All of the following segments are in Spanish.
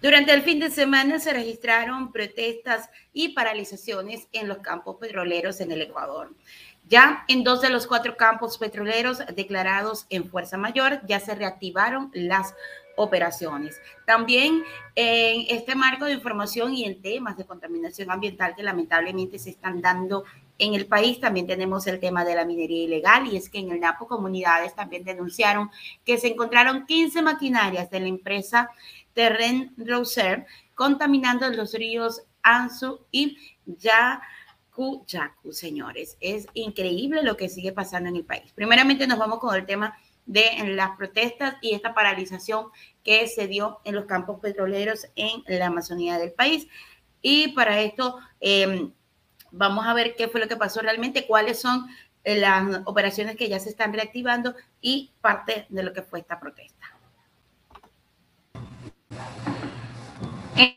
Durante el fin de semana se registraron protestas y paralizaciones en los campos petroleros en el Ecuador. Ya en dos de los cuatro campos petroleros declarados en fuerza mayor ya se reactivaron las operaciones. También en este marco de información y en temas de contaminación ambiental que lamentablemente se están dando en el país, también tenemos el tema de la minería ilegal y es que en el NAPO comunidades también denunciaron que se encontraron 15 maquinarias de la empresa Terren Roser, contaminando los ríos Anzu y Yaku, Yaku, señores. Es increíble lo que sigue pasando en el país. Primeramente nos vamos con el tema de las protestas y esta paralización que se dio en los campos petroleros en la Amazonía del país. Y para esto em, vamos a ver qué fue lo que pasó realmente, cuáles son las operaciones que ya se están reactivando y parte de lo que fue esta protesta.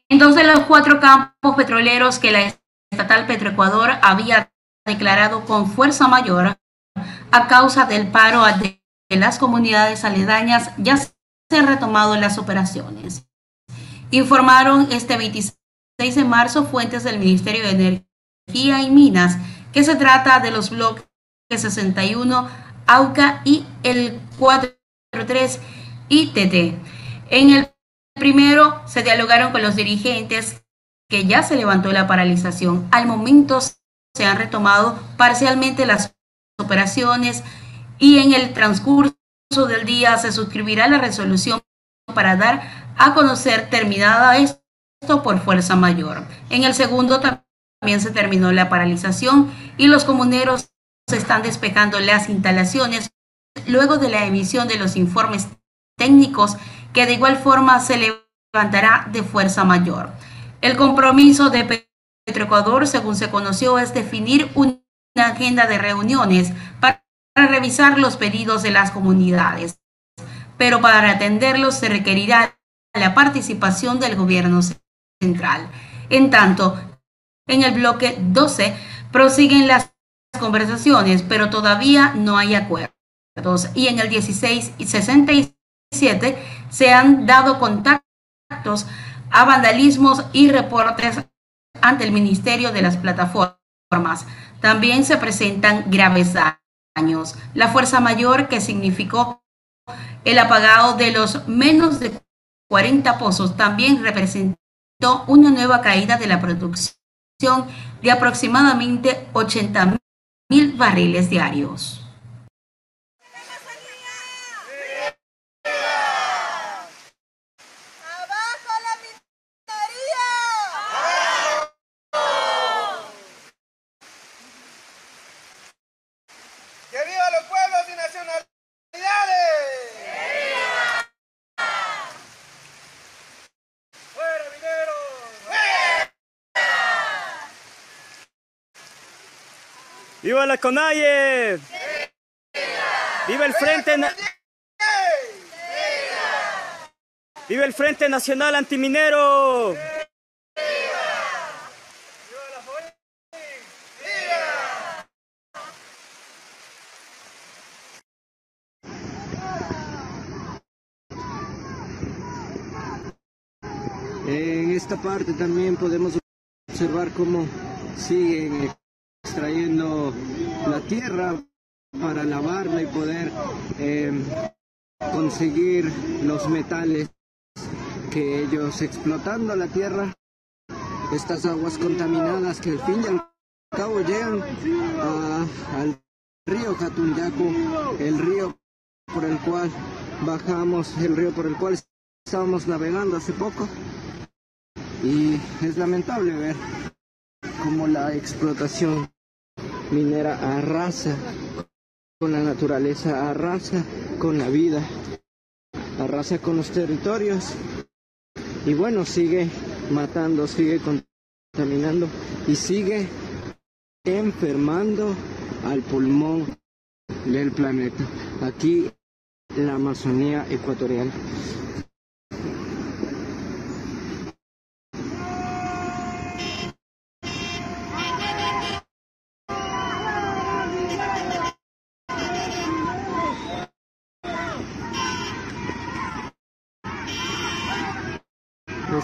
Entonces, los cuatro campos petroleros que la estatal Petroecuador había declarado con fuerza mayor a causa del paro de las comunidades aledañas ya se han retomado las operaciones. Informaron este 26 de marzo fuentes del Ministerio de Energía y Minas que se trata de los bloques 61, AUCA y el 43 ITT. En el Primero, se dialogaron con los dirigentes que ya se levantó la paralización. Al momento se han retomado parcialmente las operaciones y en el transcurso del día se suscribirá la resolución para dar a conocer terminada esto por fuerza mayor. En el segundo también se terminó la paralización y los comuneros se están despejando las instalaciones luego de la emisión de los informes técnicos que de igual forma se levantará de fuerza mayor. El compromiso de Petroecuador, según se conoció, es definir una agenda de reuniones para revisar los pedidos de las comunidades, pero para atenderlos se requerirá la participación del gobierno central. En tanto, en el bloque 12 prosiguen las conversaciones, pero todavía no hay acuerdos. Y en el 16 y 66 se han dado contactos a vandalismos y reportes ante el Ministerio de las Plataformas. También se presentan graves daños. La fuerza mayor que significó el apagado de los menos de 40 pozos también representó una nueva caída de la producción de aproximadamente 80 mil barriles diarios. ¡Viva la CONAIE! ¡Viva el Frente ¡Viva el Frente Nacional Antiminero! En esta parte también podemos observar cómo siguen extrayendo la tierra para lavarla y poder em, conseguir los metales que ellos explotando la tierra, estas aguas contaminadas que al fin y al cabo llegan al río Jatunyaco, el río por el cual bajamos, el río por el cual estábamos navegando hace poco. Y es lamentable ver cómo la explotación minera arrasa con la naturaleza, arrasa con la vida, arrasa con los territorios y bueno, sigue matando, sigue contaminando y sigue enfermando al pulmón del planeta. Aquí la Amazonía ecuatorial.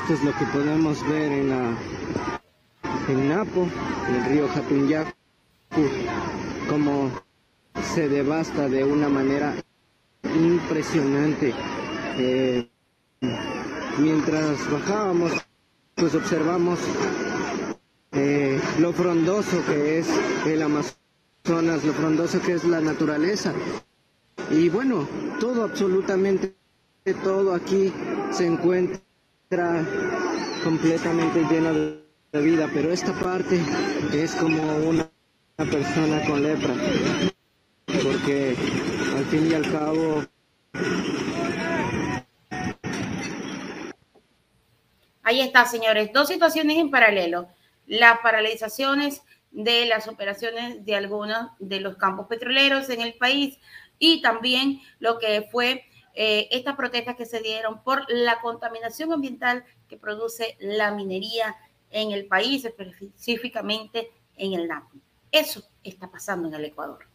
Esto es lo que podemos ver en, la, en Napo, en el río Jatunyacu, como se devasta de una manera impresionante. Eh, mientras bajábamos, pues observamos eh, lo frondoso que es el Amazonas, lo frondoso que es la naturaleza. Y bueno, todo, absolutamente todo aquí se encuentra completamente lleno de vida, pero esta parte es como una persona con lepra, porque al fin y al cabo Ahí está, señores, dos situaciones en paralelo. Las paralizaciones de las operaciones de algunos de los campos petroleros en el país y también lo que fue eh, estas protestas que se dieron por la contaminación ambiental que produce la minería en el país, específicamente en el NAPO. Eso está pasando en el Ecuador.